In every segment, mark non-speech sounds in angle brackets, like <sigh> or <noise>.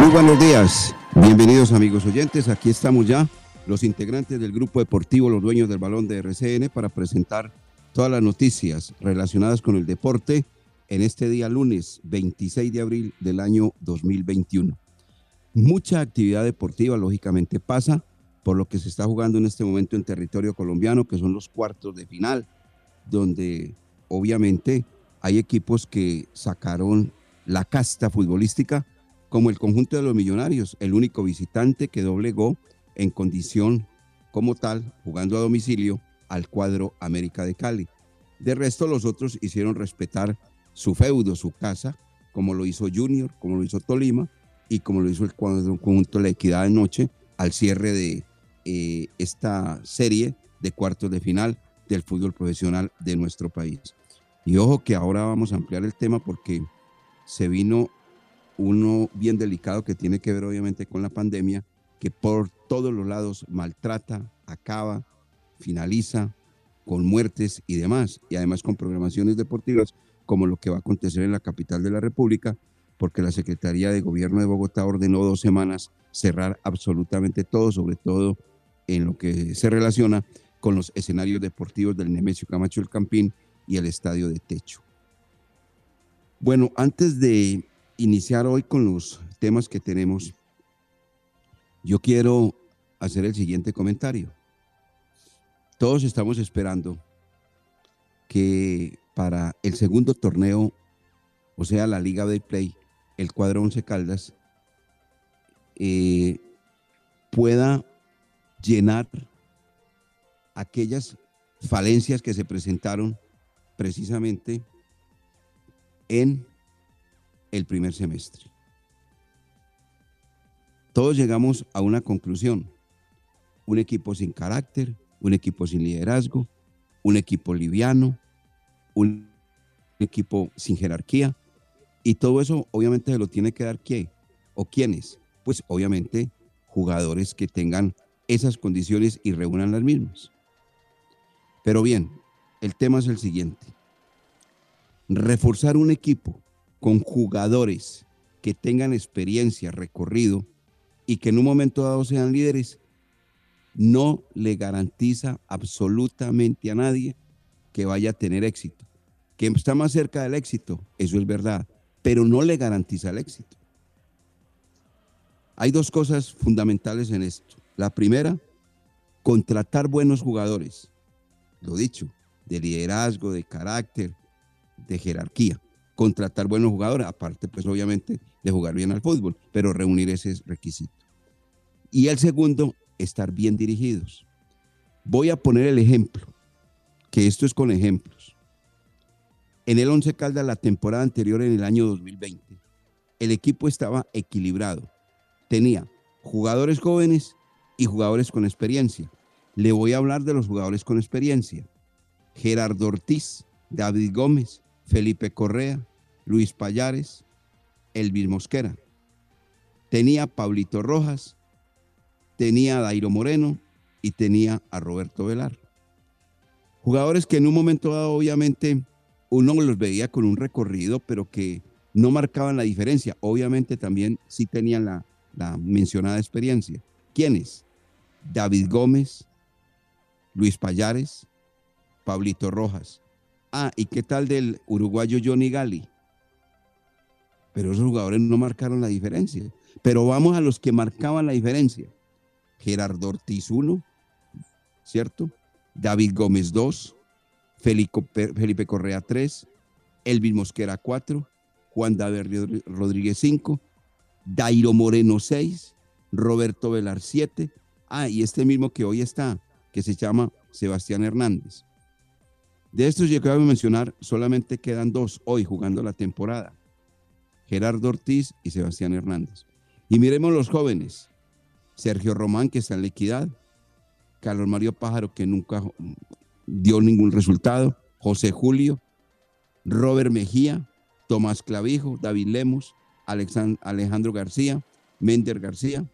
Muy buenos días, bienvenidos amigos oyentes, aquí estamos ya los integrantes del grupo deportivo Los Dueños del Balón de RCN para presentar todas las noticias relacionadas con el deporte en este día lunes 26 de abril del año 2021. Mucha actividad deportiva lógicamente pasa por lo que se está jugando en este momento en territorio colombiano, que son los cuartos de final, donde obviamente hay equipos que sacaron la casta futbolística, como el conjunto de los millonarios, el único visitante que doblegó en condición como tal, jugando a domicilio, al cuadro América de Cali. De resto, los otros hicieron respetar su feudo, su casa, como lo hizo Junior, como lo hizo Tolima y como lo hizo el conjunto de la Equidad de Noche al cierre de eh, esta serie de cuartos de final del fútbol profesional de nuestro país. Y ojo que ahora vamos a ampliar el tema porque se vino uno bien delicado que tiene que ver obviamente con la pandemia, que por todos los lados maltrata, acaba, finaliza con muertes y demás, y además con programaciones deportivas como lo que va a acontecer en la capital de la República, porque la Secretaría de Gobierno de Bogotá ordenó dos semanas cerrar absolutamente todo, sobre todo en lo que se relaciona con los escenarios deportivos del Nemesio Camacho el Campín y el Estadio de Techo. Bueno, antes de iniciar hoy con los temas que tenemos, yo quiero hacer el siguiente comentario. Todos estamos esperando que para el segundo torneo, o sea, la Liga de Play, el cuadro 11 Caldas, eh, pueda llenar aquellas falencias que se presentaron precisamente en el primer semestre. Todos llegamos a una conclusión. Un equipo sin carácter, un equipo sin liderazgo, un equipo liviano, un equipo sin jerarquía. Y todo eso obviamente se lo tiene que dar quién o quiénes. Pues obviamente jugadores que tengan esas condiciones y reúnan las mismas. Pero bien, el tema es el siguiente. Reforzar un equipo con jugadores que tengan experiencia, recorrido y que en un momento dado sean líderes, no le garantiza absolutamente a nadie que vaya a tener éxito. Que está más cerca del éxito, eso es verdad, pero no le garantiza el éxito. Hay dos cosas fundamentales en esto. La primera, contratar buenos jugadores. Lo dicho, de liderazgo, de carácter, de jerarquía. Contratar buenos jugadores, aparte pues obviamente de jugar bien al fútbol, pero reunir ese requisito. Y el segundo, estar bien dirigidos. Voy a poner el ejemplo, que esto es con ejemplos. En el Once Caldas la temporada anterior, en el año 2020, el equipo estaba equilibrado. Tenía jugadores jóvenes y jugadores con experiencia. Le voy a hablar de los jugadores con experiencia. Gerardo Ortiz, David Gómez, Felipe Correa, Luis Payares, Elvis Mosquera. Tenía Pablito Rojas, tenía a Dairo Moreno, y tenía a Roberto Velar. Jugadores que en un momento dado, obviamente, uno los veía con un recorrido, pero que no marcaban la diferencia. Obviamente también sí tenían la, la mencionada experiencia. ¿Quiénes? David Gómez, Luis Payares, Pablito Rojas. Ah, ¿y qué tal del uruguayo Johnny Gali? Pero esos jugadores no marcaron la diferencia. Pero vamos a los que marcaban la diferencia. Gerardo Ortiz 1, ¿cierto? David Gómez 2, Felipe Correa 3, Elvin Mosquera 4, Juan David Rodríguez 5, Dairo Moreno 6, Roberto Velar 7. Ah, y este mismo que hoy está, que se llama Sebastián Hernández. De estos yo acabo de mencionar, solamente quedan dos hoy jugando la temporada. Gerardo Ortiz y Sebastián Hernández. Y miremos los jóvenes. Sergio Román, que está en la equidad. Carlos Mario Pájaro, que nunca dio ningún resultado. José Julio. Robert Mejía. Tomás Clavijo. David Lemos. Alejandro García. Mender García.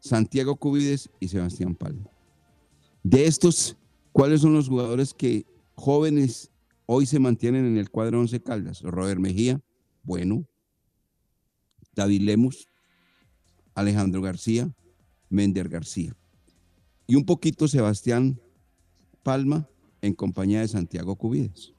Santiago Cubides y Sebastián Palma. De estos, ¿cuáles son los jugadores que jóvenes hoy se mantienen en el cuadro 11 Caldas? Robert Mejía, bueno. David Lemos, Alejandro García, Mender García. Y un poquito Sebastián Palma en compañía de Santiago Cubides.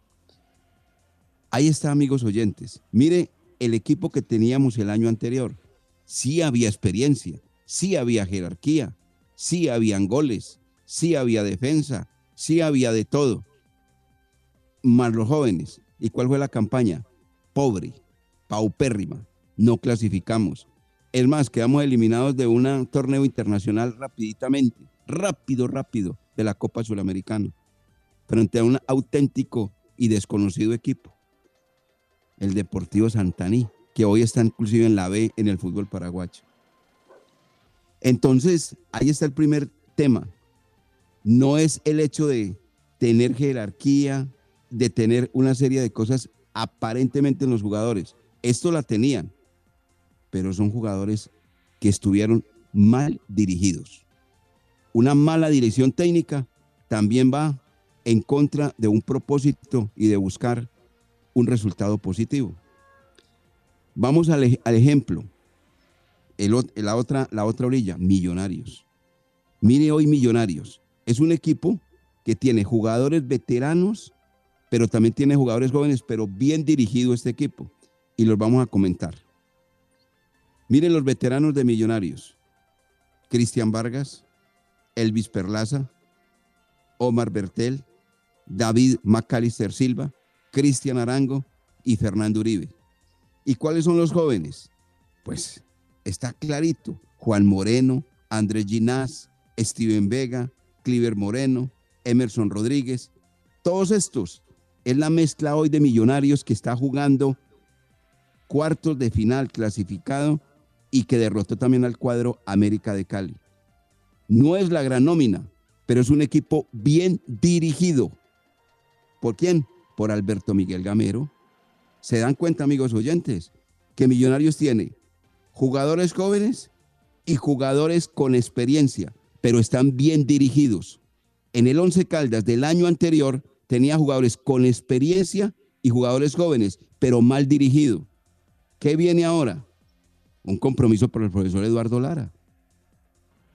Ahí está, amigos oyentes. Mire el equipo que teníamos el año anterior. Sí había experiencia, sí había jerarquía, sí habían goles, sí había defensa, sí había de todo. Más los jóvenes. ¿Y cuál fue la campaña? Pobre, paupérrima, no clasificamos. Es más, quedamos eliminados de un torneo internacional rapiditamente, rápido, rápido, de la Copa Sudamericana, frente a un auténtico y desconocido equipo, el Deportivo Santaní, que hoy está inclusive en la B en el fútbol paraguayo. Entonces, ahí está el primer tema, no es el hecho de tener jerarquía, de tener una serie de cosas aparentemente en los jugadores. Esto la tenían, pero son jugadores que estuvieron mal dirigidos. Una mala dirección técnica también va en contra de un propósito y de buscar un resultado positivo. Vamos al, ejemplo. la, otra, la otra orilla, millonarios. Mire hoy millonarios. Es un equipo que tiene jugadores veteranos, pero también tiene jugadores jóvenes, pero bien dirigido este equipo. Y los vamos a comentar. Miren los veteranos de Millonarios. Cristian Vargas, Elvis Perlaza, Omar Bertel, David Macalister Silva, Cristian Arango y Fernando Uribe. ¿Y cuáles son los jóvenes? Pues está clarito. Juan Moreno, Andrés Ginás, Steven Vega, Cliver Moreno, Emerson Rodríguez, todos estos es la mezcla hoy de millonarios que está jugando cuartos de final clasificado y que derrotó también al cuadro América de Cali. No es la gran nómina, pero es un equipo bien dirigido. ¿Por quién? Por Alberto Miguel Gamero. ¿Se dan cuenta, amigos oyentes, que Millonarios tiene jugadores jóvenes y jugadores con experiencia? pero están bien dirigidos. En el Once Caldas del año anterior tenía jugadores con experiencia y jugadores jóvenes, pero mal dirigido. ¿Qué viene ahora? Un compromiso por el profesor Eduardo Lara,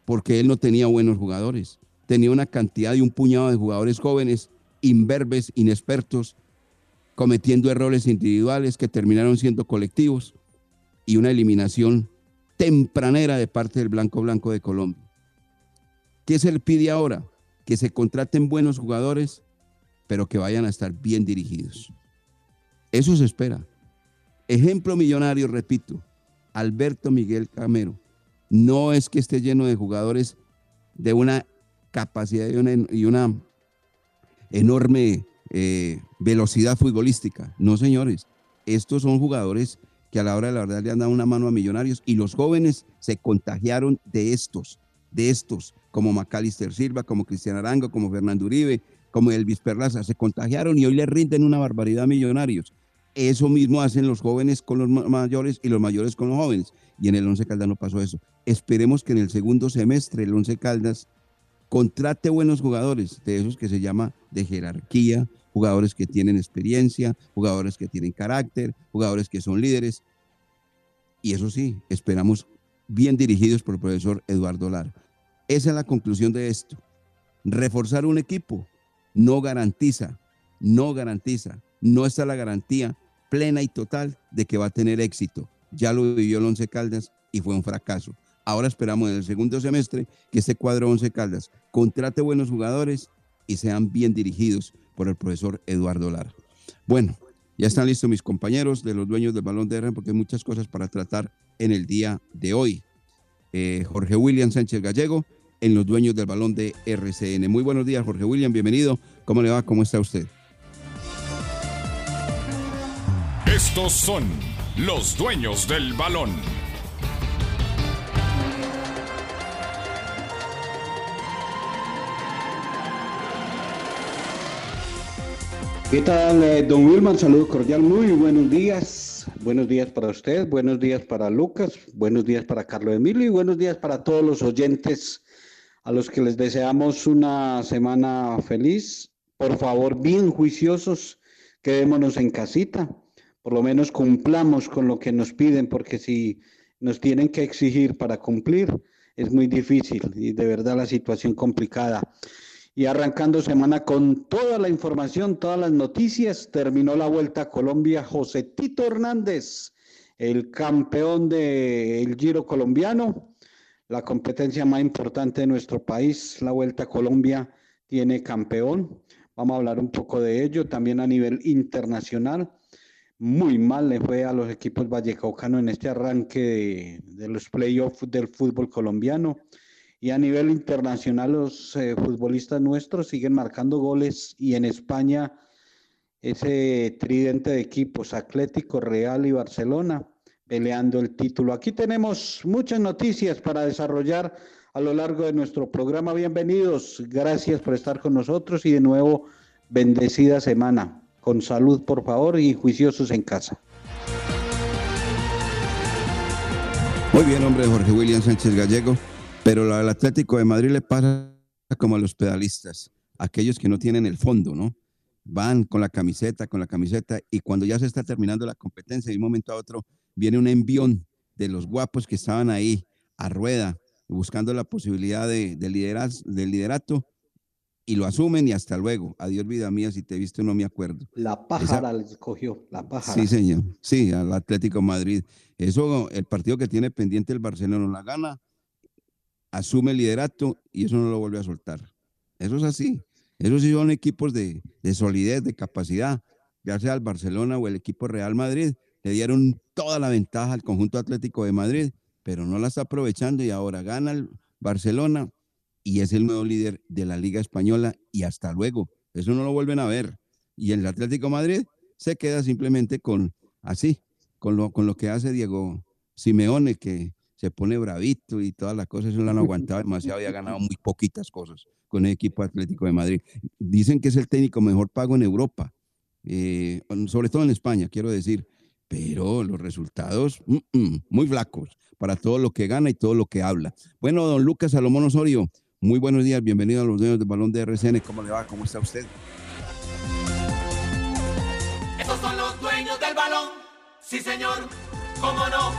porque él no tenía buenos jugadores. Tenía una cantidad y un puñado de jugadores jóvenes, imberbes, inexpertos, cometiendo errores individuales que terminaron siendo colectivos y una eliminación tempranera de parte del Blanco Blanco de Colombia. ¿Qué se le pide ahora? Que se contraten buenos jugadores, pero que vayan a estar bien dirigidos. Eso se espera. Ejemplo millonario, repito, Alberto Miguel Camero. No es que esté lleno de jugadores de una capacidad y una, enorme eh, velocidad futbolística. No, señores. Estos son jugadores que a la hora de la verdad le han dado una mano a millonarios y los jóvenes se contagiaron de estos, de estos como Macalister Silva, como Cristian Arango, como Fernando Uribe, como Elvis Perlaza, se contagiaron y hoy le rinden una barbaridad a millonarios. Eso mismo hacen los jóvenes con los mayores y los mayores con los jóvenes. Y en el Once Caldas no pasó eso. Esperemos que en el segundo semestre el Once Caldas contrate buenos jugadores, de esos que se llama de jerarquía, jugadores que tienen experiencia, jugadores que tienen carácter, jugadores que son líderes. Y eso sí, esperamos bien dirigidos por el profesor Eduardo Lara. Esa es la conclusión de esto. Reforzar un equipo no garantiza, no garantiza, no está la garantía plena y total de que va a tener éxito. Ya lo vivió el Once Caldas y fue un fracaso. Ahora esperamos en el segundo semestre que este cuadro Once Caldas contrate buenos jugadores y sean bien dirigidos por el profesor Eduardo Lara. Bueno, ya están listos mis compañeros de los dueños del balón de R porque hay muchas cosas para tratar en el día de hoy. Eh, Jorge William Sánchez Gallego en los dueños del balón de RCN. Muy buenos días, Jorge William, bienvenido. ¿Cómo le va? ¿Cómo está usted? Estos son los dueños del balón. ¿Qué tal, eh, don Wilman? Saludo cordial, muy buenos días. Buenos días para usted, buenos días para Lucas, buenos días para Carlos Emilio y buenos días para todos los oyentes a los que les deseamos una semana feliz. Por favor, bien juiciosos, quedémonos en casita, por lo menos cumplamos con lo que nos piden, porque si nos tienen que exigir para cumplir, es muy difícil y de verdad la situación complicada y arrancando semana con toda la información, todas las noticias. Terminó la Vuelta a Colombia José Tito Hernández, el campeón del Giro colombiano, la competencia más importante de nuestro país, la Vuelta a Colombia tiene campeón. Vamos a hablar un poco de ello también a nivel internacional. Muy mal le fue a los equipos vallecaucanos en este arranque de, los playoffs del fútbol colombiano y a nivel internacional los eh, futbolistas nuestros siguen marcando goles y en España ese tridente de equipos, Atlético, Real y Barcelona, peleando el título. Aquí tenemos muchas noticias para desarrollar a lo largo de nuestro programa. Bienvenidos, gracias por estar con nosotros y de nuevo bendecida semana. Con salud, por favor, y juiciosos en casa. Muy bien, hombre, Jorge William Sánchez Gallego. Pero al Atlético de Madrid le pasa como a los pedalistas, aquellos que no tienen el fondo, ¿no? Van con la camiseta, con la camiseta, y cuando ya se está terminando la competencia, de un momento a otro viene un envión de los guapos que estaban ahí a rueda, buscando la posibilidad de, de, de liderato, y lo asumen y hasta luego. Adiós, vida mía, si te viste no me acuerdo. La pájara les cogió, la pájara. Sí, señor. Sí, al Atlético de Madrid. Eso, el partido que tiene pendiente el Barcelona la gana asume el liderato y eso no lo vuelve a soltar. Eso es así. Esos sí son equipos de, solidez, de capacidad, ya sea el Barcelona o el equipo Real Madrid, le dieron toda la ventaja al conjunto Atlético de Madrid, pero no la está aprovechando y ahora gana el Barcelona y es el nuevo líder de la Liga Española y hasta luego. Eso no lo vuelven a ver. Y el Atlético Madrid se queda simplemente con así, con lo, con lo que hace Diego Simeone, que se pone bravito y todas las cosas, eso lo han aguantado demasiado y ha ganado muy poquitas cosas con el equipo Atlético de Madrid. Dicen que es el técnico mejor pago en Europa, eh, sobre todo en España, quiero decir, pero los resultados mm, mm, muy flacos para todo lo que gana y todo lo que habla. Bueno, don Lucas Salomón Osorio, muy buenos días, bienvenido a los dueños del balón de RCN, ¿cómo le va? ¿Cómo está usted? Esos son los dueños del balón, sí señor, cómo no.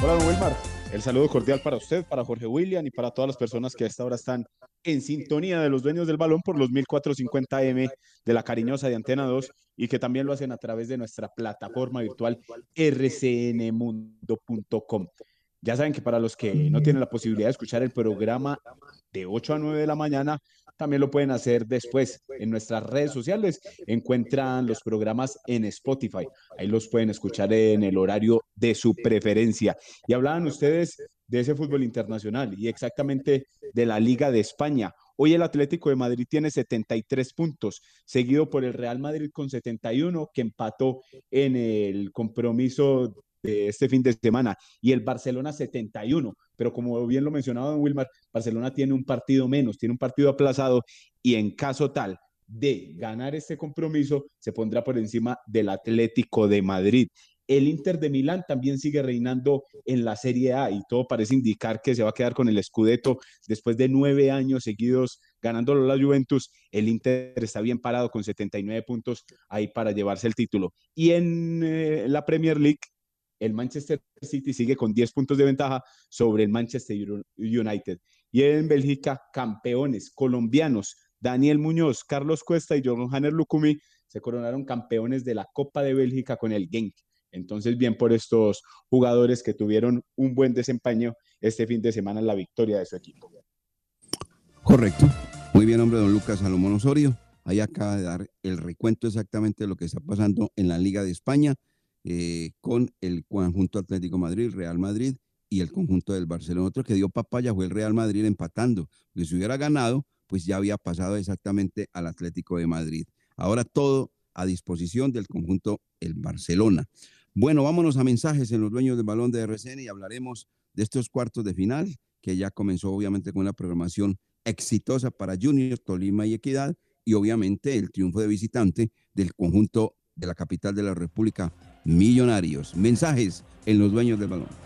Hola, don Wilmar. El saludo cordial para usted, para Jorge William y para todas las personas que a esta hora están en sintonía de los dueños del balón por los 1450M de la cariñosa de Antena 2 y que también lo hacen a través de nuestra plataforma virtual rcnmundo.com. Ya saben que para los que no tienen la posibilidad de escuchar el programa de 8 a 9 de la mañana, también lo pueden hacer después en nuestras redes sociales. Encuentran los programas en Spotify. Ahí los pueden escuchar en el horario de su preferencia. Y hablaban ustedes de ese fútbol internacional y exactamente de la Liga de España. Hoy el Atlético de Madrid tiene 73 puntos, seguido por el Real Madrid con 71, que empató en el compromiso este fin de semana y el Barcelona 71. Pero como bien lo mencionaba don Wilmar, Barcelona tiene un partido menos, tiene un partido aplazado y en caso tal de ganar este compromiso, se pondrá por encima del Atlético de Madrid. El Inter de Milán también sigue reinando en la Serie A y todo parece indicar que se va a quedar con el Scudetto después de nueve años seguidos ganándolo la Juventus. El Inter está bien parado con 79 puntos ahí para llevarse el título. Y en eh, la Premier League, el Manchester City sigue con 10 puntos de ventaja sobre el Manchester United. Y en Bélgica, campeones colombianos, Daniel Muñoz, Carlos Cuesta y John Hanner Lucumi se coronaron campeones de la Copa de Bélgica con el Genk. Entonces, bien por estos jugadores que tuvieron un buen desempeño este fin de semana en la victoria de su equipo. Correcto. Muy bien, hombre, don Lucas Salomón Osorio. Ahí acaba de dar el recuento exactamente de lo que está pasando en la Liga de España eh, con el conjunto Atlético Madrid, Real Madrid y el conjunto del Barcelona. Otro que dio papaya fue el Real Madrid empatando. Que si hubiera ganado, pues ya había pasado exactamente al Atlético de Madrid. Ahora todo a disposición del conjunto el Barcelona. Bueno, vámonos a mensajes en los dueños del balón de RCN y hablaremos de estos cuartos de final, que ya comenzó obviamente con una programación exitosa para Junior, Tolima y Equidad, y obviamente el triunfo de visitante del conjunto de la capital de la República, Millonarios. Mensajes en los dueños del balón.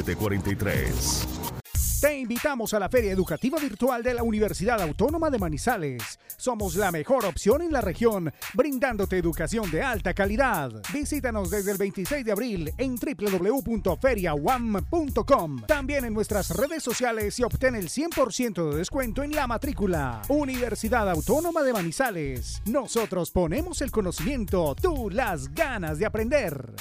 743. Te invitamos a la Feria Educativa Virtual de la Universidad Autónoma de Manizales. Somos la mejor opción en la región, brindándote educación de alta calidad. Visítanos desde el 26 de abril en www.feriawam.com. También en nuestras redes sociales y obtén el 100% de descuento en la matrícula. Universidad Autónoma de Manizales. Nosotros ponemos el conocimiento, tú las ganas de aprender.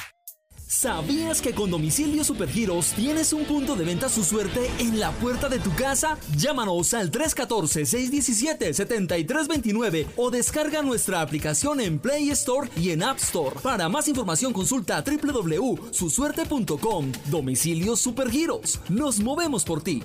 ¿Sabías que con Domicilio Supergiros tienes un punto de venta su suerte en la puerta de tu casa? Llámanos al 314-617-7329 o descarga nuestra aplicación en Play Store y en App Store. Para más información consulta www.susuerte.com. Domicilio Supergiros. Nos movemos por ti.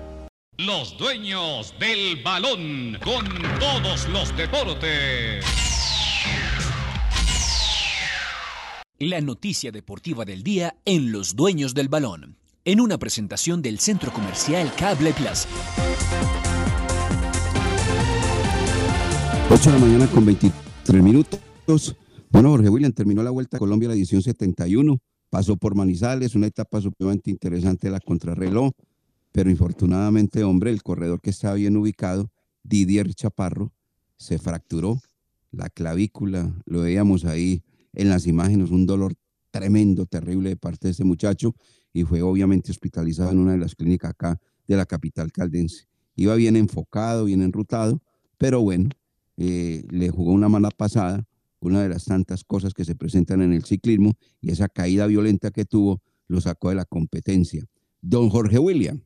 Los dueños del balón con todos los deportes. La noticia deportiva del día en Los Dueños del Balón, en una presentación del Centro Comercial Cable Plaza. 8 de la mañana con 23 minutos. Bueno, Jorge William terminó la Vuelta a Colombia la edición 71. Pasó por Manizales, una etapa supremamente interesante de la contrarreloj pero infortunadamente, hombre, el corredor que estaba bien ubicado, Didier Chaparro, se fracturó la clavícula, lo veíamos ahí en las imágenes, un dolor tremendo, terrible de parte de ese muchacho y fue obviamente hospitalizado en una de las clínicas acá de la capital caldense. Iba bien enfocado, bien enrutado, pero bueno, eh, le jugó una mala pasada, una de las tantas cosas que se presentan en el ciclismo y esa caída violenta que tuvo lo sacó de la competencia. Don Jorge William.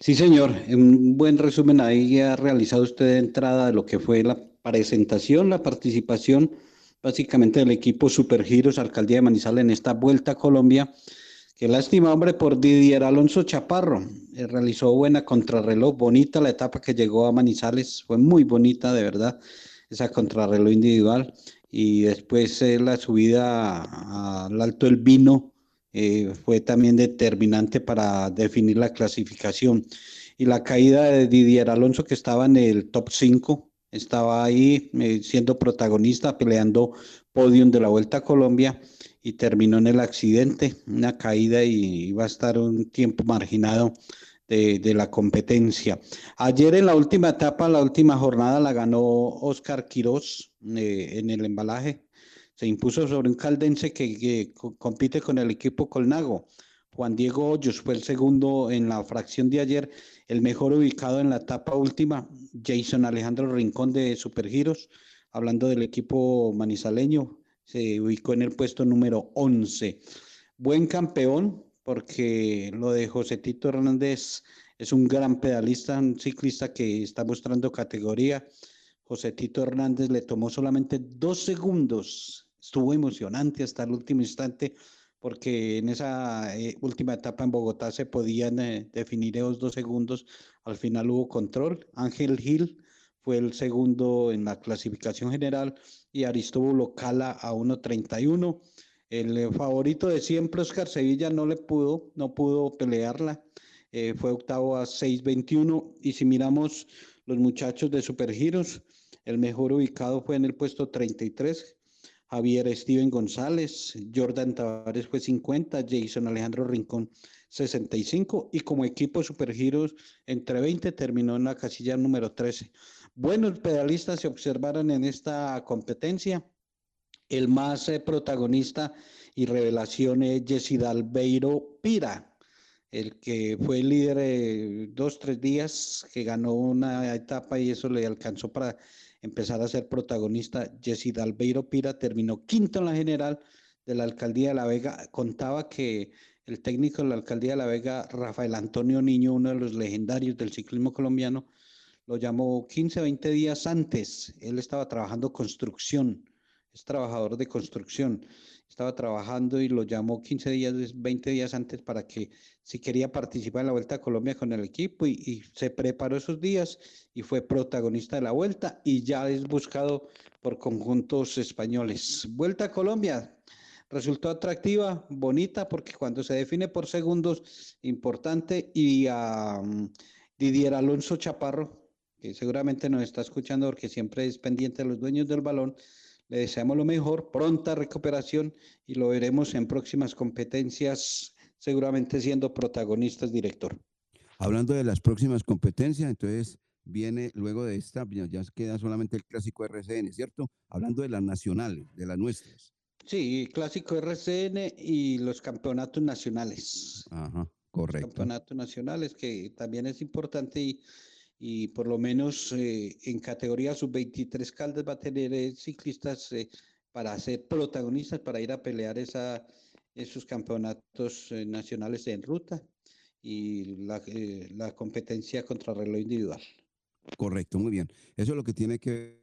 Sí, señor. Un buen resumen ahí ha realizado usted de entrada de lo que fue la presentación, la participación básicamente del equipo Supergiros Alcaldía de Manizales en esta vuelta a Colombia. Qué lástima, hombre, por Didier Alonso Chaparro. Eh, realizó buena contrarreloj, bonita la etapa que llegó a Manizales, fue muy bonita, de verdad, esa contrarreloj individual. Y después eh, la subida al Alto del Vino, eh, fue también determinante para definir la clasificación. Y la caída de Didier Alonso, que estaba en el top 5, estaba ahí eh, siendo protagonista, peleando podium de la Vuelta a Colombia y terminó en el accidente, una caída y iba a estar un tiempo marginado de, la competencia. Ayer en la última etapa, la última jornada, la ganó Oscar Quirós eh, en el embalaje, se impuso sobre un caldense que, compite con el equipo Colnago. Juan Diego Hoyos fue el segundo en la fracción de ayer, el mejor ubicado en la etapa última. Jason Alejandro Rincón de Supergiros, hablando del equipo manizaleño, se ubicó en el puesto número 11. Buen campeón, porque lo de José Tito Hernández es un gran pedalista, un ciclista que está mostrando categoría. José Tito Hernández le tomó solamente dos segundos estuvo emocionante hasta el último instante porque en esa eh, última etapa en Bogotá se podían eh, definir esos dos segundos. Al final hubo control. Ángel Gil fue el segundo en la clasificación general y Aristóbulo Cala a 1.31. El eh, favorito de siempre, Oscar Sevilla, no le pudo, no pudo pelearla. fue octavo a 6.21. Y si miramos los muchachos de Supergiros, el mejor ubicado fue en el puesto 33, Javier Steven González, Jordan Tavares fue 50, Jason Alejandro Rincón 65 y como equipo Supergiros entre 20 terminó en la casilla número 13. Buenos pedalistas se observaron en esta competencia. El más eh, protagonista y revelación es Jesse Dalbeiro Pira, el que fue líder eh, dos, tres días, que ganó una etapa y eso le alcanzó para empezar a ser protagonista. Jesse Dalbeiro Pira terminó quinto en la general de la alcaldía de La Vega. Contaba que el técnico de la alcaldía de La Vega, Rafael Antonio Niño, uno de los legendarios del ciclismo colombiano, lo llamó 15, 20 días antes. Él estaba trabajando construcción, es trabajador de construcción estaba trabajando y lo llamó 15 días, 20 días antes para que si quería participar en la Vuelta a Colombia con el equipo y, se preparó esos días y fue protagonista de la Vuelta y ya es buscado por conjuntos españoles. Vuelta a Colombia. Resultó atractiva, bonita, porque cuando se define por segundos, importante, y a Didier Alonso Chaparro, que seguramente nos está escuchando porque siempre es pendiente de los dueños del balón, le deseamos lo mejor, pronta recuperación y lo veremos en próximas competencias, seguramente siendo protagonistas, director. Hablando de las próximas competencias, entonces viene luego de esta, ya queda solamente el clásico RCN, ¿cierto? Hablando de las nacionales, de las nuestras. Sí, clásico RCN y los campeonatos nacionales. Ajá, Correcto. campeonatos nacionales, que también es importante y, y por lo menos eh, en categoría sub-23 Caldas va a tener eh, ciclistas eh, para ser protagonistas, para ir a pelear esa, esos campeonatos eh, nacionales en ruta y la, eh, la competencia contra reloj individual. Correcto, muy bien. Eso es lo que tiene que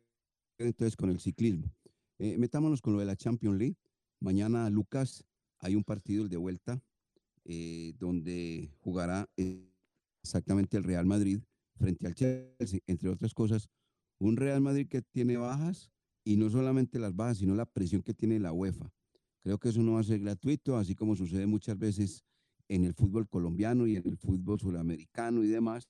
ver entonces con el ciclismo. Metámonos con lo de la Champions League. Mañana, Lucas, hay un partido el de vuelta donde jugará exactamente el Real Madrid frente al Chelsea, entre otras cosas. Un Real Madrid que tiene bajas y no solamente las bajas, sino la presión que tiene la UEFA. Creo que eso no va a ser gratuito, así como sucede muchas veces en el fútbol colombiano y en el fútbol sudamericano y demás,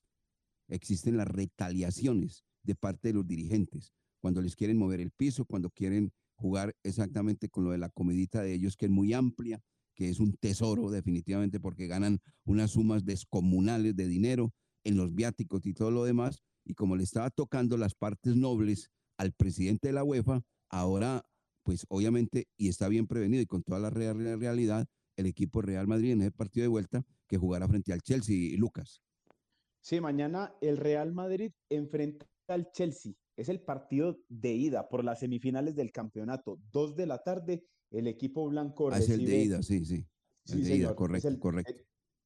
existen las retaliaciones de parte de los dirigentes, cuando les quieren mover el piso, cuando quieren jugar exactamente con lo de la comidita de ellos, que es muy amplia, que es un tesoro definitivamente porque ganan unas sumas descomunales de dinero en los viáticos y todo lo demás, y como le estaba tocando las partes nobles al presidente de la UEFA, ahora, pues obviamente, y está bien prevenido y con toda la real- real- realidad, el equipo Real Madrid en ese partido de vuelta que jugará frente al Chelsea y Lucas. Sí, mañana el Real Madrid enfrenta al Chelsea. Es el partido de ida por las semifinales del campeonato. Dos de la tarde, el equipo blanco Ah, es el de ida, sí, sí. Sí, el de señor, ida, es correcto, el- correcto.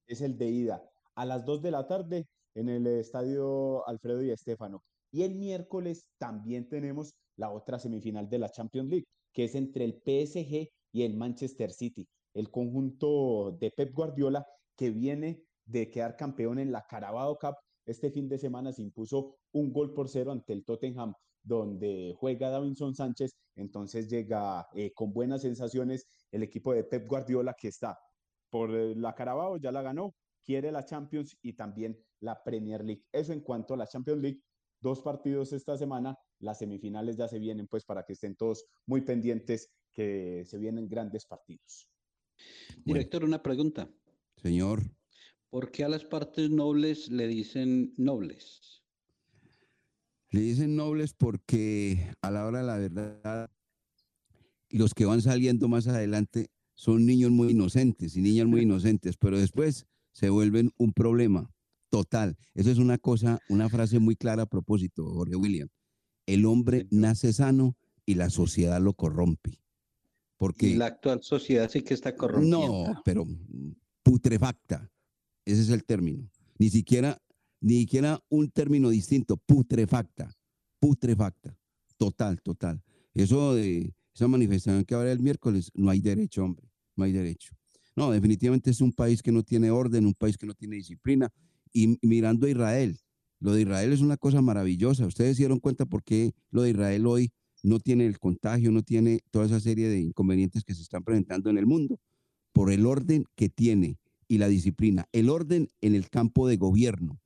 es el de ida. A las 2 de la tarde en el estadio Alfredo y Estéfano. Y el miércoles también tenemos la otra semifinal de la Champions League, que es entre el PSG y el Manchester City. El conjunto de Pep Guardiola que viene de quedar campeón en la Carabao Cup. Este fin de semana se impuso un gol por cero ante el Tottenham, donde juega Davinson Sánchez. Entonces llega eh, con buenas sensaciones el equipo de Pep Guardiola que está por eh, la Carabao, ya la ganó, quiere la Champions y también la Premier League. Eso en cuanto a la Champions League, dos partidos esta semana, las semifinales ya se vienen pues para que estén todos muy pendientes que se vienen grandes partidos. Director, una pregunta. Señor, ¿Por qué a las partes nobles le dicen nobles? le dicen nobles porque a la hora de la verdad, los que van saliendo más adelante son niños muy inocentes y niñas muy <laughs> inocentes, pero después se vuelven un problema total. Eso es una cosa, una frase muy clara a propósito, Jorge William. El hombre nace sano y la sociedad lo corrompe. Porque Y la actual sociedad sí que está corrompida. No, pero mm, putrefacta. Ese es el término. Ni siquiera, ni siquiera un término distinto, putrefacta. Putrefacta. Total, total. Eso de esa manifestación que habrá el miércoles, no hay derecho, hombre. No hay derecho. No, definitivamente es un país que no tiene orden, un país que no tiene disciplina. Y mirando a Israel, lo de Israel es una cosa maravillosa. Ustedes dieron cuenta por qué lo de Israel hoy no tiene el contagio, no tiene toda esa serie de inconvenientes que se están presentando en el mundo, por el orden que tiene y la disciplina. El orden en el campo de gobierno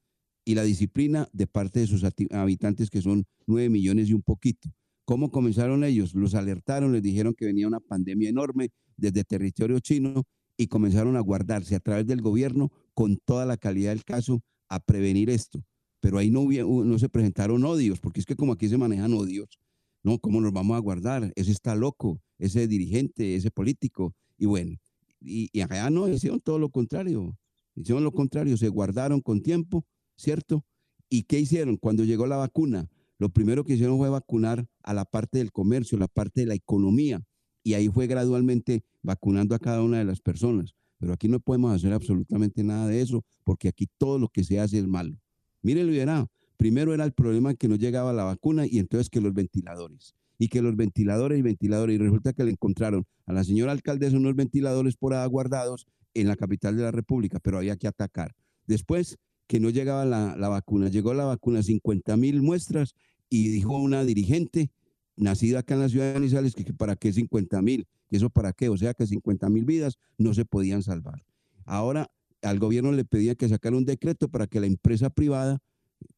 y la disciplina de parte de sus habitantes, que son nueve millones y un poquito. ¿Cómo comenzaron ellos? Los alertaron, les dijeron que venía una pandemia enorme desde territorio chino y comenzaron a guardarse a través del gobierno con toda la calidad del caso a prevenir esto. Pero ahí no, se presentaron odios, porque es que como aquí se manejan odios, no, ¿cómo nos vamos a guardar? Ese está loco, ese dirigente, ese político. Y bueno, y, y allá no, hicieron todo lo contrario. Hicieron lo contrario, se guardaron con tiempo, ¿cierto? ¿Y qué hicieron? Cuando llegó la vacuna, lo primero que hicieron fue vacunar a la parte del comercio, la parte de la economía. Y ahí fue gradualmente vacunando a cada una de las personas. Pero aquí no podemos hacer absolutamente nada de eso, porque aquí todo lo que se hace es malo. Y verá. Primero era el problema que no llegaba la vacuna y entonces que los ventiladores. Y que los ventiladores y ventiladores. Y resulta que le encontraron a la señora alcaldesa unos ventiladores por ahí guardados en la capital de la República, pero había que atacar. Después que no llegaba la, la vacuna, llegó la vacuna, 50 mil muestras, y dijo una dirigente nacida acá en la ciudad de Manizales que, que para qué 50 mil, que eso para qué, o sea que 50 mil vidas no se podían salvar. Ahora al gobierno le pedía que sacara un decreto para que la empresa privada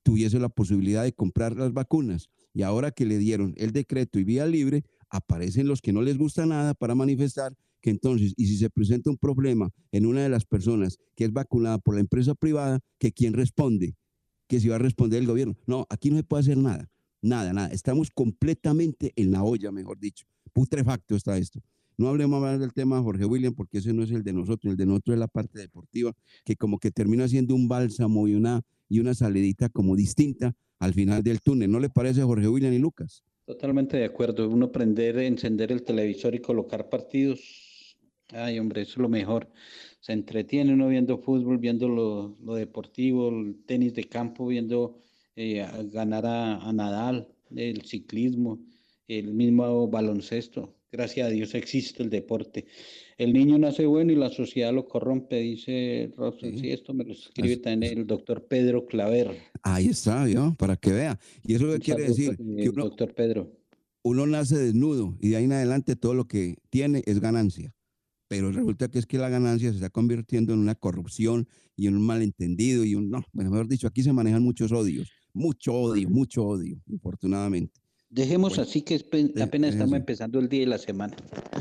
tuviese la posibilidad de comprar las vacunas. Y ahora que le dieron el decreto y vía libre, aparecen los que no les gusta nada para manifestar que entonces, y si se presenta un problema en una de las personas que es vacunada por la empresa privada, que quién responde, que si va a responder el gobierno. No, aquí no se puede hacer nada, nada, nada. Estamos completamente en la olla, mejor dicho. Putrefacto está esto. No hablemos más del tema de Jorge William porque ese no es el de nosotros, el de nosotros es la parte deportiva, que como que termina siendo un bálsamo y una, y una salidita como distinta al final del túnel. ¿No le parece Jorge William y Lucas? Totalmente de acuerdo. Uno prender, encender el televisor y colocar partidos. Ay, hombre, eso es lo mejor. Se entretiene uno viendo fútbol, viendo lo, deportivo, el tenis de campo, viendo eh, ganar a Nadal, el ciclismo, el mismo baloncesto. Gracias a Dios existe el deporte. El niño nace bueno y la sociedad lo corrompe, dice Robson. Sí, esto me lo escribe también el doctor Pedro Claver. Ahí está, ¿vio? Para que vea. Y eso qué quiere decir que uno, doctor Pedro. uno nace desnudo y de ahí en adelante todo lo que tiene es ganancia. Pero resulta que es que la ganancia se está convirtiendo en una corrupción y en un malentendido y un, no, bueno, mejor dicho, aquí se manejan muchos odios, mucho odio, mucho odio, infortunadamente. Dejemos así que Eh, apenas estamos eso. empezando el día de la semana.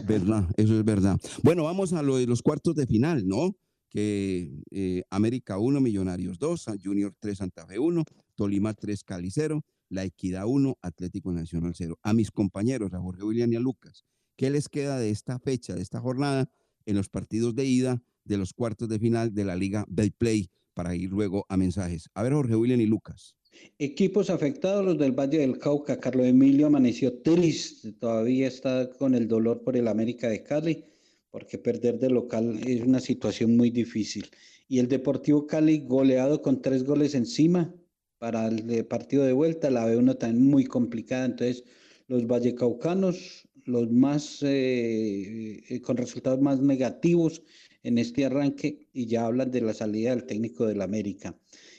Verdad, eso es verdad. Bueno, vamos a lo de los cuartos de final, ¿no? Que eh, América 1, Millonarios 2, San Junior 3, Santa Fe 1, Tolima 3, Cali 0, La Equidad 1, Atlético Nacional 0. A mis compañeros, a Jorge William y a Lucas, ¿qué les queda de esta fecha, de esta jornada, en los partidos de ida de los cuartos de final de la Liga Betplay para ir luego a mensajes? A ver, Jorge William y Lucas. Equipos afectados, los del Valle del Cauca. Carlos Emilio amaneció triste, todavía está con el dolor por el América de Cali, porque perder de local es una situación muy difícil. Y el Deportivo Cali goleado con tres goles encima para el eh, partido de vuelta, la ve uno también muy complicada. Entonces, los vallecaucanos, los más eh, eh, con resultados más negativos en este arranque, y ya hablan de la salida del técnico del América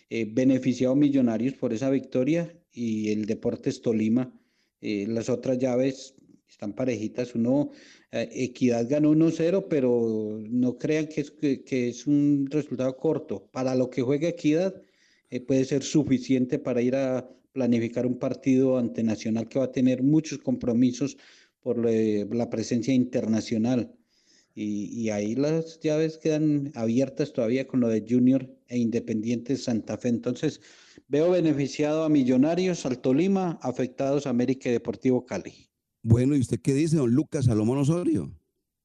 eh, beneficiado Millonarios por esa victoria y el Deportes Tolima. eh, las otras llaves están parejitas. Uno, eh, Equidad ganó 1-0, pero no crean que es, que, es un resultado corto. Para lo que juega Equidad, eh, puede ser suficiente para ir a planificar un partido ante Nacional que va a tener muchos compromisos por la presencia internacional. Y, y ahí las llaves quedan abiertas todavía con lo de Junior e Independiente Santa Fe. Entonces, veo beneficiado a Millonarios, al Tolima, afectados a América y Deportivo Cali. Bueno, ¿y usted qué dice, don Lucas Salomón Osorio?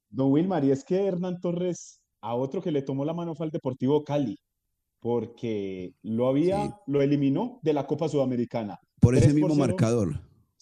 Don Wilmar, y es que Hernán Torres, a otro que le tomó la mano fue al Deportivo Cali, porque lo había, lo eliminó de la Copa Sudamericana. Por ese 3 mismo 0. marcador.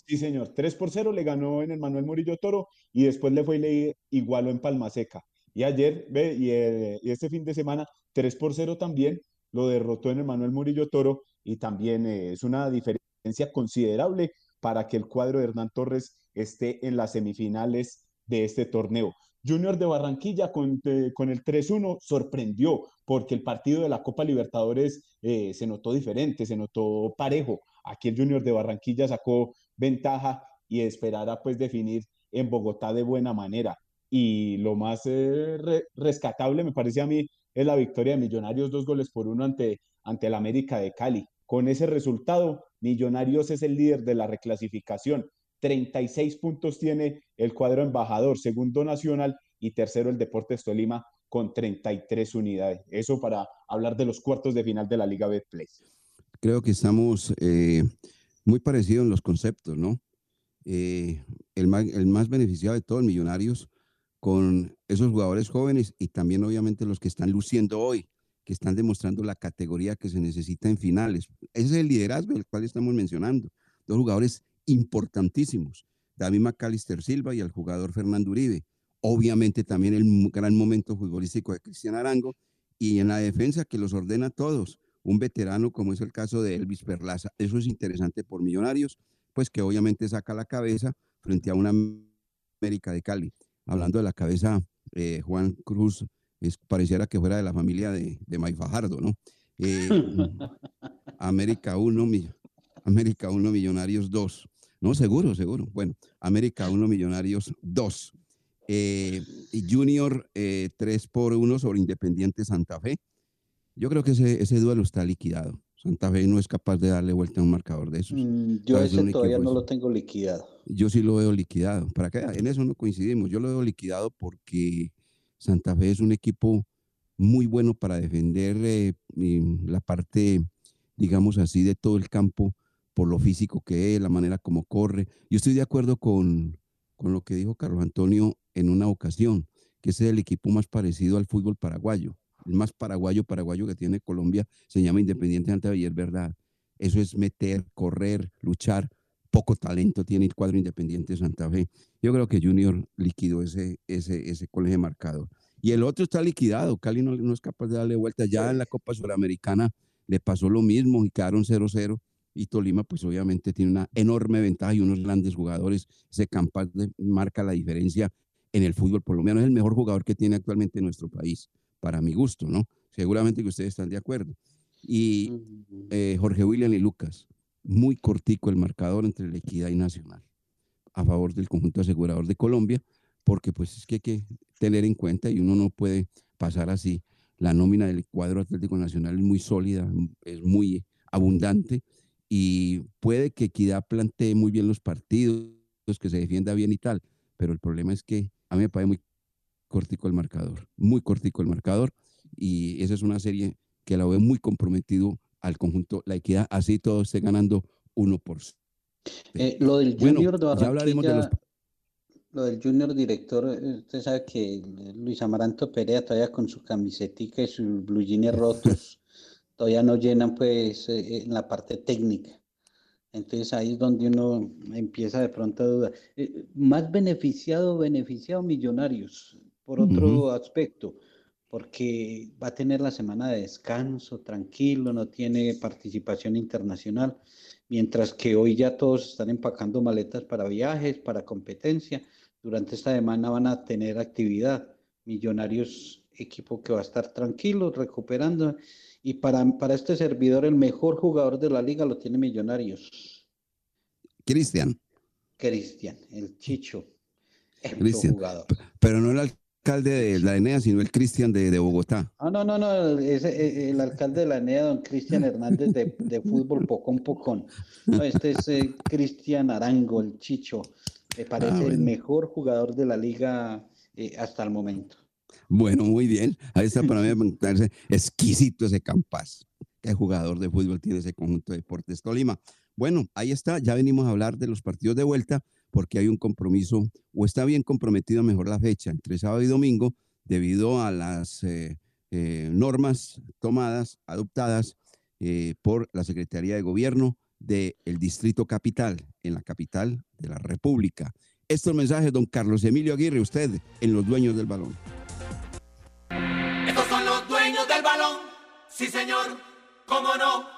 Sí, señor. 3 por 0 le ganó en el Manuel Murillo Toro y después le fue igualó en Palma Seca. Y ayer, ve, y, eh, este fin de semana, 3 por 0 también lo derrotó en el Manuel Murillo Toro y también eh, es una diferencia considerable para que el cuadro de Hernán Torres esté en las semifinales de este torneo. Junior de Barranquilla con, eh, el 3-1 sorprendió porque el partido de la Copa Libertadores se notó diferente, se notó parejo. Aquí el Junior de Barranquilla sacó ventaja y esperará pues definir en Bogotá de buena manera. Y lo más eh, re- rescatable me parece a mí es la victoria de Millonarios dos goles por uno ante, ante el América de Cali. Con ese resultado, Millonarios es el líder de la reclasificación. 36 puntos tiene el cuadro embajador, segundo Nacional y tercero el Deportes Tolima con 33 unidades. Eso para hablar de los cuartos de final de la Liga Betplay. creo que estamos eh, muy parecidos en los conceptos, ¿no? Eh, el, más, el más beneficiado de todos, Millonarios, con esos jugadores jóvenes y también obviamente los que están luciendo hoy, que están demostrando la categoría que se necesita en finales. Ese es el liderazgo del cual estamos mencionando. Dos jugadores importantísimos, David McAllister Silva y el jugador Fernando Uribe. Obviamente también el gran momento futbolístico de Cristian Arango y en la defensa que los ordena todos un veterano como es el caso de Elvis Perlaza. Eso es interesante por Millonarios, pues que obviamente saca la cabeza frente a una América de Cali. Hablando de la cabeza, eh, Juan Cruz es, pareciera que fuera de la familia de, de May Fajardo, ¿no? Eh, <laughs> América 1, América 1, Millonarios 2. No, seguro, seguro. Bueno, América 1, Millonarios 2. Eh, y Junior 3 por 1 sobre Independiente Santa Fe. Yo creo que ese, ese duelo está liquidado. Santa Fe no es capaz de darle vuelta a un marcador de esos. Mm, Yo ese todavía equipo no lo tengo liquidado. Yo sí lo veo liquidado. ¿Para qué? En eso no coincidimos. Yo lo veo liquidado porque Santa Fe es un equipo muy bueno para defender eh, la parte, digamos así, de todo el campo por lo físico que es, la manera como corre. Yo estoy de acuerdo con, con lo que dijo Carlos Antonio en una ocasión, que ese es el equipo más parecido al fútbol paraguayo. El más paraguayo, paraguayo que tiene Colombia se llama Independiente Santa Fe y es verdad. Eso es meter, correr, luchar. Poco talento tiene el cuadro Independiente de Santa Fe. Yo creo que Junior liquidó ese, ese, ese colegio marcador. Y el otro está liquidado. Cali no, no es capaz de darle vuelta. Ya en la Copa Sudamericana le pasó lo mismo y quedaron 0-0 y Tolima pues obviamente tiene una enorme ventaja y unos grandes jugadores. Ese Campas marca la diferencia en el fútbol colombiano. Es el mejor jugador que tiene actualmente nuestro país, para mi gusto, ¿no? Seguramente que ustedes están de acuerdo. Y eh, Jorge William y Lucas, muy cortico el marcador entre la Equidad y Nacional, a favor del conjunto asegurador de Colombia, porque pues es que hay que tener en cuenta y uno no puede pasar así. La nómina del cuadro Atlético Nacional es muy sólida, es muy abundante y puede que Equidad plantee muy bien los partidos, que se defienda bien y tal, pero el problema es que a mí me parece muy cortico el marcador, muy cortico el marcador y esa es una serie que la veo muy comprometido al conjunto La Equidad, así todo esté ganando 1 por cero. Eh, lo del Bueno, Junior de ya hablaremos de los Barranquilla, lo del Junior director, eh, usted sabe que Luis Amaranto Perea todavía con su camisetica y sus blue jeans rotos, <laughs> todavía no llenan pues eh, en la parte técnica. Entonces ahí es donde uno empieza de pronto a dudar. Eh, más beneficiado, beneficiado Millonarios, por otro aspecto, porque va a tener la semana de descanso, tranquilo, no tiene participación internacional, mientras que hoy ya todos están empacando maletas para viajes, para competencia. Durante esta semana van a tener actividad. Millonarios, equipo que va a estar tranquilo, recuperando. Y para, para este servidor, el mejor jugador de la liga lo tiene Millonarios, Cristian, Cristian, el Chicho. Cristian, jugador. pero no el alcalde de la ENEA, sino el Cristian de, de Bogotá. Ah, no, no, no, ese, eh, el alcalde de la NEA, don Cristian Hernández de, de fútbol Pocón Pocón. No, este es eh, Cristian Arango, el Chicho. Me parece el bueno. mejor jugador de la liga eh, hasta el momento. Bueno, muy bien. Ahí está para mí <laughs> parece exquisito ese Campas. Qué jugador de fútbol tiene ese conjunto de Deportes Tolima. Bueno, ahí está. Ya venimos a hablar de los partidos de vuelta porque hay un compromiso, o está bien comprometido mejor la fecha, entre sábado y domingo, debido a las eh, eh, normas tomadas, adoptadas eh, por la Secretaría de Gobierno del Distrito Capital, en la capital de la República. Estos mensajes, don Carlos Emilio Aguirre, usted en Los Dueños del Balón. Estos son los dueños del balón. Sí, señor. ¿Cómo no?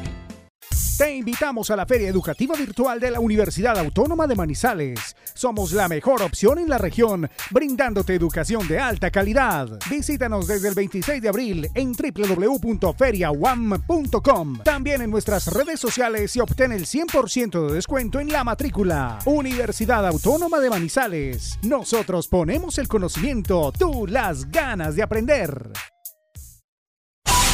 Te invitamos a la Feria Educativa Virtual de la Universidad Autónoma de Manizales. Somos la mejor opción en la región, brindándote educación de alta calidad. Visítanos desde el 26 de abril en www.feriawam.com. También en nuestras redes sociales y obtén el 100% de descuento en la matrícula. Universidad Autónoma de Manizales. Nosotros ponemos el conocimiento, tú las ganas de aprender.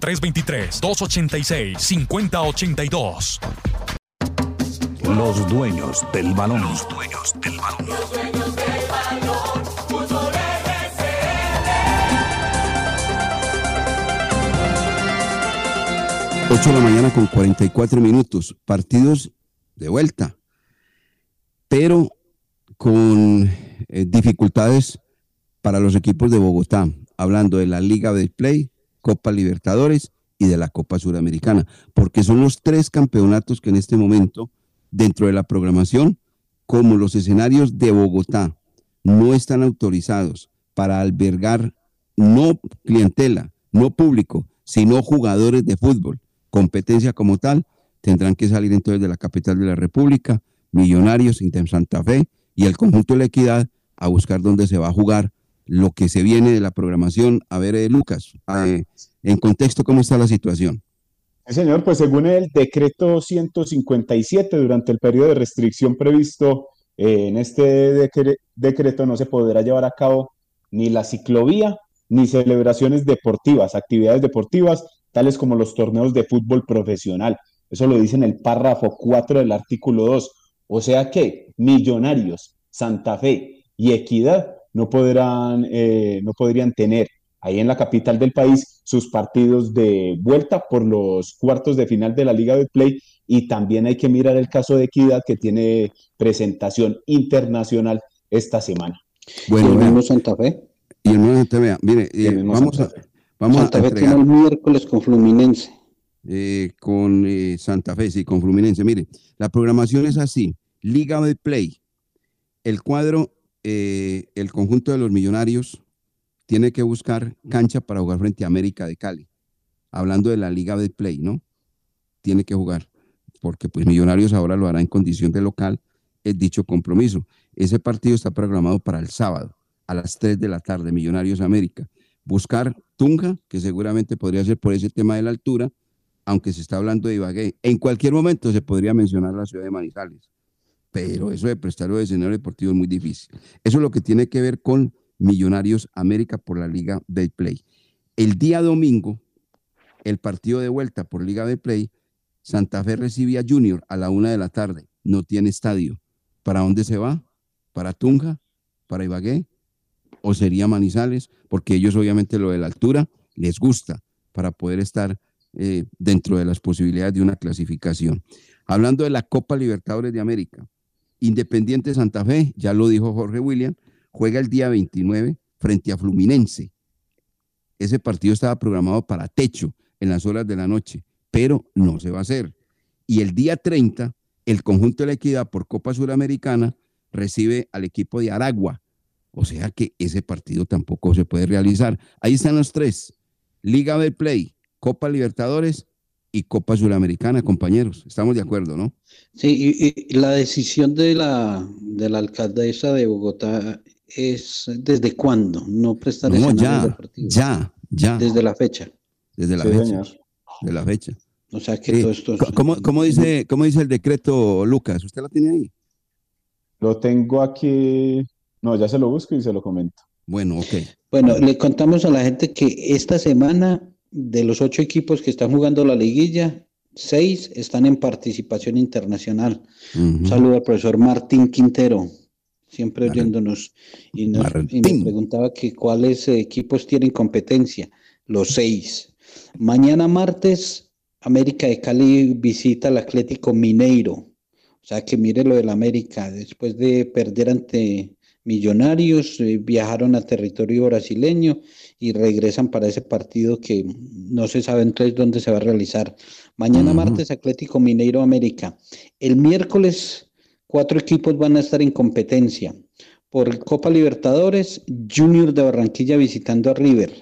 323-286-5082. Los dueños del balón. Los dueños del balón. Fútbol 8 de la mañana con 44 minutos. Partidos de vuelta. Pero con eh, dificultades para los equipos de Bogotá. Hablando de la Liga de Play, Copa Libertadores y de la Copa Suramericana. Porque son los tres campeonatos que en este momento, dentro de la programación, como los escenarios de Bogotá no están autorizados para albergar no clientela, no público, sino jugadores de fútbol, competencia como tal, tendrán que salir entonces de la capital de la República, Millonarios, Inter Santa Fe y el conjunto de la equidad a buscar dónde se va a jugar lo que se viene de la programación. A ver, eh, Lucas, eh, en contexto, ¿cómo está la situación? Señor, pues según el decreto 157, durante el periodo de restricción previsto eh, en este decre- decreto no se podrá llevar a cabo ni la ciclovía ni celebraciones deportivas, actividades deportivas, tales como los torneos de fútbol profesional. Eso lo dice en el párrafo 4 del artículo 2. O sea que Millonarios, Santa Fe y Equidad no podrán, eh, no podrían tener ahí en la capital del país sus partidos de vuelta por los cuartos de final de la Liga de Play y también hay que mirar el caso de Equidad que tiene presentación internacional esta semana. Bueno, el mismo Santa Fe. y el nuevo Santa Fe, mire, eh, mismo vamos a, Santa Fe. vamos Santa a Fe tiene el miércoles con Fluminense. eh, con eh, Santa Fe, sí, con Fluminense. Mire, la programación es así: Liga de Play. El cuadro, eh, el conjunto de los millonarios tiene que buscar cancha para jugar frente a América de Cali. Hablando de la Liga de Play, ¿no? Tiene que jugar, porque pues Millonarios ahora lo hará en condición de local, es dicho compromiso. Ese partido está programado para el sábado, a las 3 de la tarde, Millonarios América. Buscar Tunja, que seguramente podría ser por ese tema de la altura, aunque se está hablando de Ibagué. En cualquier momento se podría mencionar la ciudad de Manizales, pero eso de prestarlo de escenario deportivo es muy difícil. Eso es lo que tiene que ver con Millonarios América por la Liga Betplay. El día domingo, el partido de vuelta por Liga Betplay, Santa Fe recibe a Junior a la una de la tarde. No tiene estadio. ¿Para dónde se va? ¿Para Tunja? ¿Para Ibagué? ¿O sería Manizales? Porque ellos obviamente lo de la altura les gusta para poder estar eh, dentro de las posibilidades de una clasificación. Hablando de la Copa Libertadores de América, Independiente Santa Fe, ya lo dijo Jorge William, juega el día 29 frente a Fluminense. Ese partido estaba programado para techo en las horas de la noche, pero no se va a hacer. Y el día 30, el conjunto de la equidad por Copa Suramericana recibe al equipo de Aragua. O sea que ese partido tampoco se puede realizar. Ahí están los tres. Liga del Play, Copa Libertadores y Copa Suramericana, compañeros. Estamos de acuerdo, ¿no? Sí, y, y la decisión de la, de la alcaldesa de Bogotá es desde cuándo no prestar No, ya, ya, ya. Desde la fecha. Desde la Sí, fecha. señor. De la fecha. O sea que todo esto es- ¿cómo, cómo dice, ¿Cómo dice el decreto, Lucas? ¿Usted lo tiene ahí? Lo tengo aquí. No, ya se lo busco y se lo comento. Bueno, ok. Bueno, le contamos a la gente que esta semana, de los ocho equipos que están jugando la liguilla, seis están en participación internacional. Un saludo al profesor Martín Quintero, siempre oyéndonos, y nos, y nos preguntaba que cuáles eh, equipos tienen competencia. Los seis. Mañana martes, América de Cali visita al Atlético Mineiro. O sea que mire lo del América, después de perder ante Millonarios, eh, viajaron a territorio brasileño y regresan para ese partido que no se sabe entonces dónde se va a realizar. Mañana martes, Atlético Mineiro América. El miércoles, cuatro equipos van a estar en competencia. Por Copa Libertadores, Junior de Barranquilla visitando a River.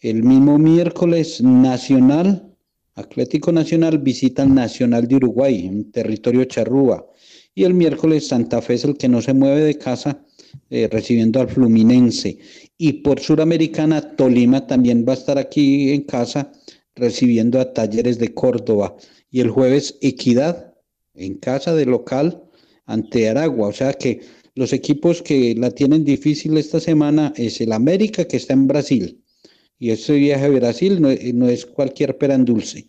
El mismo miércoles, Nacional, Atlético Nacional visita al Nacional de Uruguay, en territorio charrúa. Y el miércoles, Santa Fe es el que no se mueve de casa, eh, recibiendo al Fluminense. Y por Suramericana, Tolima también va a estar aquí en casa, recibiendo a Talleres de Córdoba. Y el jueves, Equidad, en casa de local, ante Aragua. O sea que los equipos que la tienen difícil esta semana es el América, que está en Brasil. Y ese viaje a Brasil no, es- no es cualquier pera en dulce.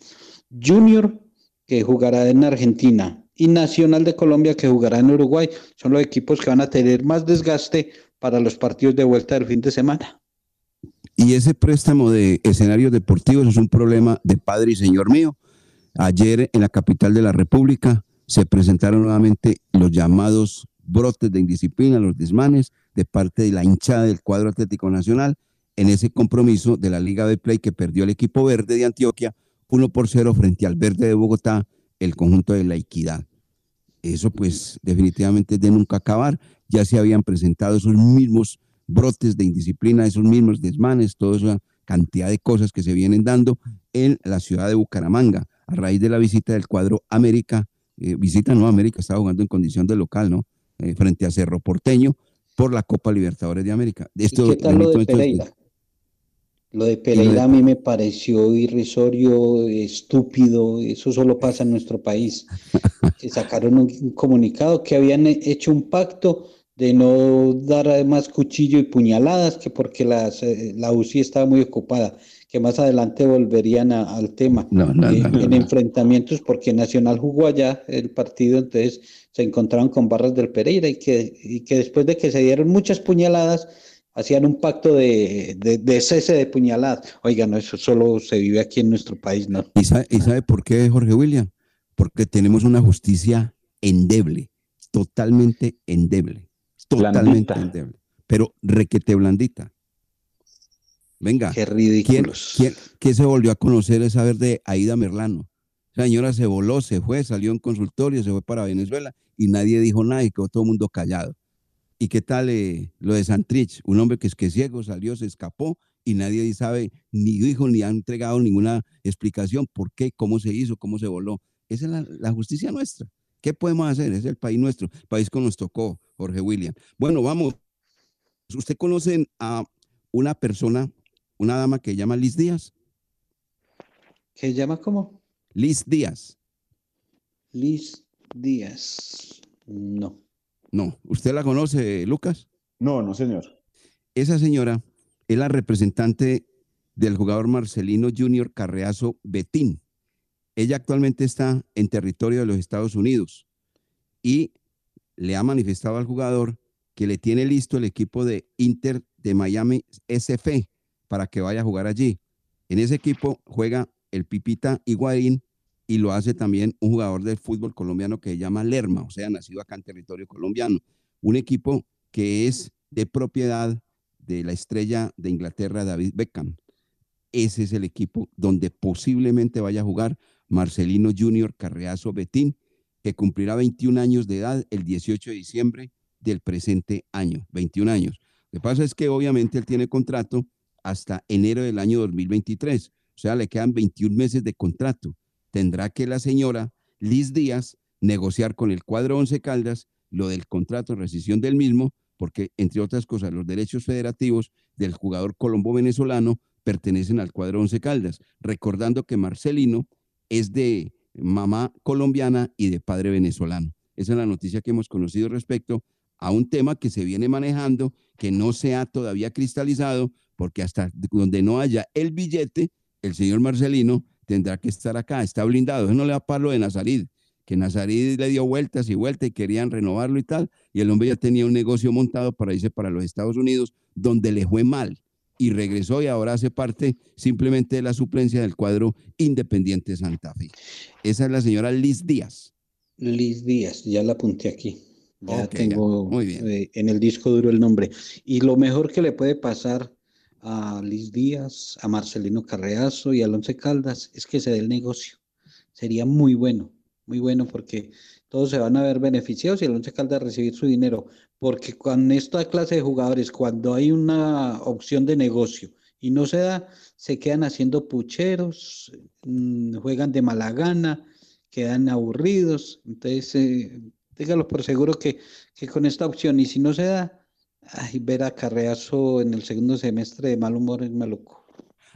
Junior, que jugará en Argentina. Y Nacional de Colombia, que jugará en Uruguay. Son los equipos que van a tener más desgaste para los partidos de vuelta del fin de semana. Y ese préstamo de escenarios deportivos es un problema de padre y señor mío. Ayer en la capital de la República se presentaron nuevamente los llamados brotes de indisciplina, los desmanes de parte de la hinchada del cuadro Atlético Nacional en ese compromiso de la Liga de Play que perdió el equipo verde de Antioquia 1 por 0 frente al verde de Bogotá, el conjunto de la equidad. Eso pues definitivamente es de nunca acabar. Ya se habían presentado esos mismos brotes de indisciplina, esos mismos desmanes, toda esa cantidad de cosas que se vienen dando en la ciudad de Bucaramanga a raíz de la visita del cuadro América, eh, visita no América, estaba jugando en condición de local, ¿no? Eh, frente a Cerro Porteño por la Copa Libertadores de América. Esto, ¿Y qué tal lo de esto? Lo de Pereira a mí me pareció irrisorio, estúpido, eso solo pasa en nuestro país. Que sacaron un, un comunicado que habían he- hecho un pacto de no dar además cuchillo y puñaladas, que porque las, eh, la UCI estaba muy ocupada, que más adelante volverían a- al tema No, no, eh, no, en enfrentamientos, porque Nacional jugó allá el partido, entonces se encontraron con barras del Pereira y que, y que después de que se dieron muchas puñaladas, hacían un pacto de, de, de cese de puñaladas. Oiga, no, eso solo se vive aquí en nuestro país, ¿no? ¿Y sabe, y sabe por qué, Jorge William? Porque tenemos una justicia endeble, totalmente endeble, totalmente Blandita. endeble, pero requete blandita. Venga, Qué ¿quién, ridículos. quién- qué se volvió a conocer es saber de Aida Merlano? La señora se voló, se fue, salió en consultorio, se fue para Venezuela y nadie dijo nada y quedó todo el mundo callado. ¿Y qué tal eh, lo de Santrich? Un hombre que es que ciego, salió, se escapó y nadie sabe, ni dijo, ni ha entregado ninguna explicación por qué, cómo se hizo, cómo se voló. Esa es la, la justicia nuestra. ¿Qué podemos hacer? Es el país nuestro, el país que nos tocó, Jorge William. Bueno, vamos. ¿Usted conoce a una persona, una dama que se llama Liz Díaz? ¿Qué se llama cómo? Liz Díaz. Liz Díaz. No. No, ¿usted la conoce, Lucas? No, no, señor. Esa señora es la representante del jugador Marcelino Junior Carreazo Betín. Ella actualmente está en territorio de los Estados Unidos y le ha manifestado al jugador que le tiene listo el equipo de Inter de Miami SF para que vaya a jugar allí. En ese equipo juega el Pipita Higuaín y lo hace también un jugador del fútbol colombiano que se llama Lerma, o sea, nacido acá en territorio colombiano. Un equipo que es de propiedad de la estrella de Inglaterra, David Beckham. Ese es el equipo donde posiblemente vaya a jugar Marcelino Junior Carreazo Betín, que cumplirá 21 años de edad el 18 de diciembre del presente año, 21 años. Lo que pasa es que obviamente él tiene contrato hasta enero del año 2023, o sea, le quedan 21 meses de contrato. Tendrá que la señora Liz Díaz negociar con el cuadro Once Caldas lo del contrato, rescisión del mismo, porque entre otras cosas los derechos federativos del jugador colombo-venezolano pertenecen al cuadro Once Caldas, recordando que Marcelino es de mamá colombiana y de padre venezolano. Esa es la noticia que hemos conocido respecto a un tema que se viene manejando, que no se ha todavía cristalizado, porque hasta donde no haya el billete, el señor Marcelino tendrá que estar acá, está blindado. Eso no le da palo de Nazarit, que Nazarit le dio vueltas y vueltas y querían renovarlo y tal, y el hombre ya tenía un negocio montado para irse para los Estados Unidos, donde le fue mal, y regresó y ahora hace parte simplemente de la suplencia del cuadro Independiente Santa Fe. Esa es la señora Liz Díaz. Liz Díaz, ya la apunté aquí. Ya. tengo Muy bien. eh, en el disco duro el nombre. Y lo mejor que le puede pasar a Liz Díaz, a Marcelino Carreazo y a Alonso Caldas es que se dé el negocio. Sería muy bueno, muy bueno porque todos se van a ver beneficiados y Alonso Caldas recibir su dinero. Porque con esta clase de jugadores, cuando hay una opción de negocio y no se da, se quedan haciendo pucheros, mm, juegan de mala gana, quedan aburridos. Entonces, eh, dígalo por seguro que, que con esta opción, y si no se da, ay, ver a Carreazo en el segundo semestre de mal humor es maluco.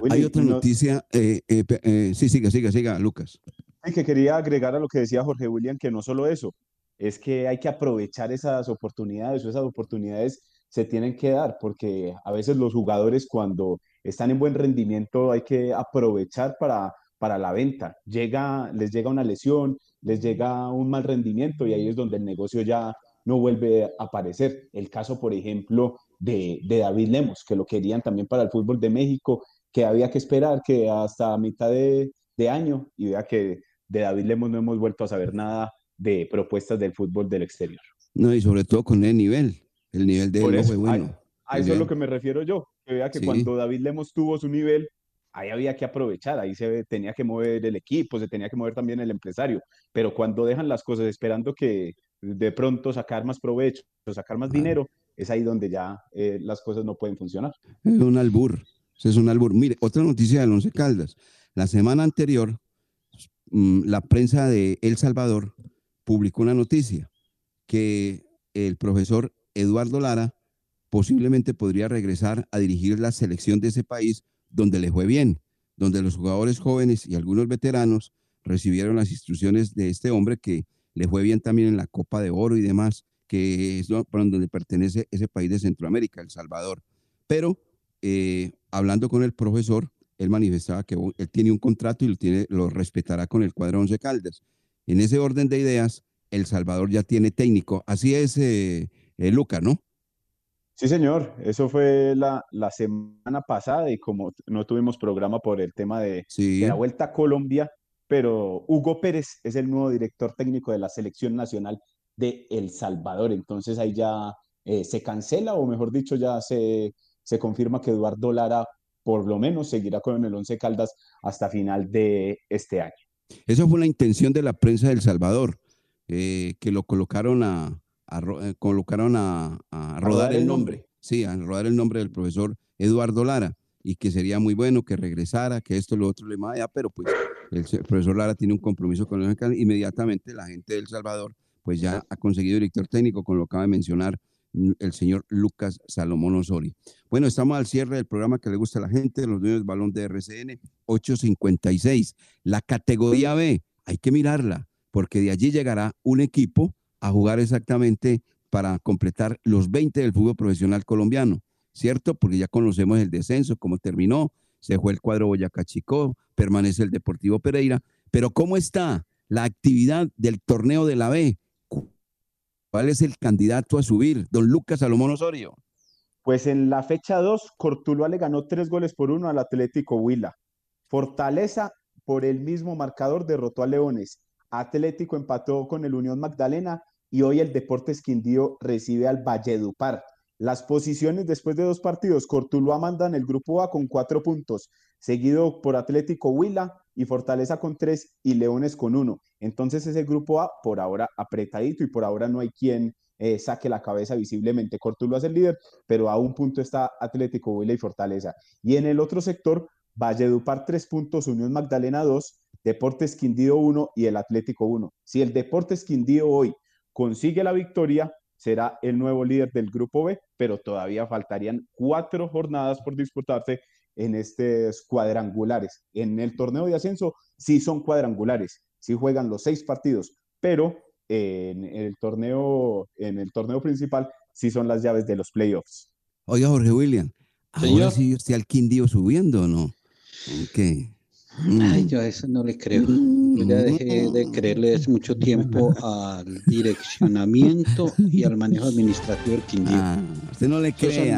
Hay otra noticia, eh, eh, eh, sí, siga, siga, siga, Lucas. Y que quería agregar a lo que decía Jorge William, que no solo eso, es que hay que aprovechar esas oportunidades o esas oportunidades se tienen que dar, porque a veces los jugadores cuando están en buen rendimiento hay que aprovechar para, para la venta. Llega, les llega una lesión, les llega un mal rendimiento y ahí es donde el negocio ya no vuelve a aparecer. El caso, por ejemplo, de, de David Lemos, que lo querían también para el fútbol de México, que había que esperar que hasta mitad de, de año y vea que de David Lemos no hemos vuelto a saber nada de propuestas del fútbol del exterior. No, y sobre todo con el nivel. El nivel de él fue bueno. a, a eso es lo que me refiero yo, que vea que Sí. cuando David Lemos tuvo su nivel, ahí había que aprovechar, ahí se tenía que mover el equipo, se tenía que mover también el empresario, pero cuando dejan las cosas esperando que de pronto sacar más provecho, sacar más dinero, es ahí donde ya eh, las cosas no pueden funcionar. Es un albur. Es un albur. Mire, otra noticia del Once Caldas. La semana anterior, mm, la prensa de El Salvador publicó una noticia que el profesor Eduardo Lara posiblemente podría regresar a dirigir la selección de ese país donde le fue bien, donde los jugadores jóvenes y algunos veteranos recibieron las instrucciones de este hombre que le fue bien también en la Copa de Oro y demás, que es donde pertenece ese país de Centroamérica, El Salvador. Pero eh, hablando con el profesor, él manifestaba que él tiene un contrato y lo, tiene, lo respetará con el cuadro Once Caldas. En ese orden de ideas, El Salvador ya tiene técnico. Así es, eh, eh, Luca, ¿no? Sí, señor, eso fue la, la semana pasada y como no tuvimos programa por el tema de, Sí. de la Vuelta a Colombia, pero Hugo Pérez es el nuevo director técnico de la Selección Nacional de El Salvador. Entonces ahí ya eh, se cancela, o mejor dicho, ya se, se confirma que Eduardo Lara por lo menos seguirá con el Once Caldas hasta final de este año. Esa fue la intención de la prensa de El Salvador, eh, que lo colocaron a, eh, colocaron a, a rodar el nombre. Sí, a rodar el nombre del profesor Eduardo Lara y que sería muy bueno que regresara, que esto, lo otro, le más allá, pero pues el, profesor Lara tiene un compromiso con el inmediatamente la gente de El Salvador pues ya ha conseguido director técnico, con lo que acaba de mencionar el señor Lucas Salomón Osorio. Bueno, estamos al cierre del programa que le gusta a la gente, los dueños del balón de RCN, 856. La categoría B, hay que mirarla, porque de allí llegará un equipo a jugar exactamente para completar los 20 del fútbol profesional colombiano, ¿cierto? Porque ya conocemos el descenso, cómo terminó, se fue el cuadro Boyacá Chicó, permanece el Deportivo Pereira, pero ¿cómo está la actividad del torneo de la B? ¿Cuál es el candidato a subir? Don Lucas Salomón Osorio. Pues en la fecha 2, Cortuluá le ganó tres goles por uno al Atlético Huila. Fortaleza, por el mismo marcador, derrotó a Leones. Atlético empató con el Unión Magdalena y hoy el Deportes Quindío recibe al Valledupar. Las posiciones después de dos partidos, Cortuluá manda en el grupo A con cuatro puntos, seguido por Atlético Huila y Fortaleza con tres y Leones con uno. Entonces ese grupo A por ahora apretadito y por ahora no hay quien eh, saque la cabeza visiblemente. Cortuluá es el líder, pero a un punto está Atlético Huila y Fortaleza. Y en el otro sector, Valledupar tres puntos, Unión Magdalena 2, Deportes Quindío 1 y el Atlético 1. Si el Deportes Quindío hoy consigue la victoria, será el nuevo líder del grupo B, pero todavía faltarían cuatro jornadas por disputarse en estos cuadrangulares. En el torneo de ascenso sí son cuadrangulares, sí juegan los seis partidos, pero en el torneo, en el torneo principal sí son las llaves de los playoffs. Oiga, Jorge William, ahora sí está el Quindío subiendo o no? ¿Qué? Ay, yo a eso no le creo. Yo ya dejé de creerle hace mucho tiempo <laughs> al direccionamiento y al manejo administrativo del Quindío. usted no le crea.